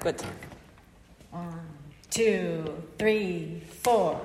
Good. One, two, three, four.